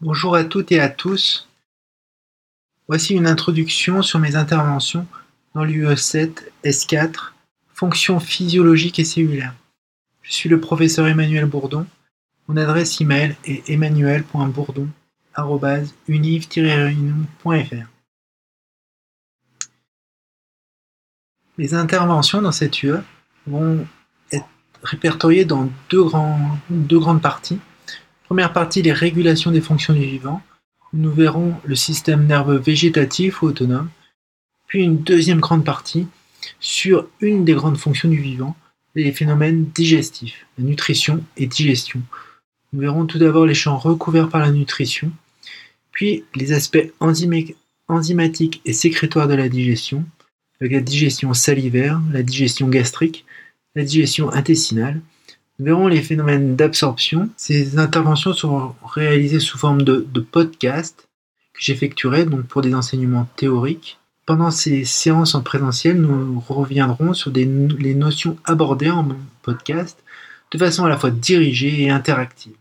Bonjour à toutes et à tous. Voici une introduction sur mes interventions dans l'UE7 S4, fonctions physiologiques et cellulaires. Je suis le professeur Emmanuel Bourdon. Mon adresse email est emmanuel.bourdon.univ-réunion.fr. Les interventions dans cette UE vont être répertoriées dans deux grandes parties. Première partie, les régulations des fonctions du vivant. Nous verrons le système nerveux végétatif ou autonome. Puis une deuxième grande partie sur une des grandes fonctions du vivant, les phénomènes digestifs, la nutrition et digestion. Nous verrons tout d'abord les champs recouverts par la nutrition, puis les aspects enzymatiques et sécrétoires de la digestion, la digestion salivaire, la digestion gastrique, la digestion intestinale, verrons les phénomènes d'absorption. Ces interventions seront réalisées sous forme de, de podcast que j'effectuerai donc pour des enseignements théoriques. Pendant ces séances en présentiel, nous reviendrons sur les notions abordées en podcast de façon à la fois dirigée et interactive.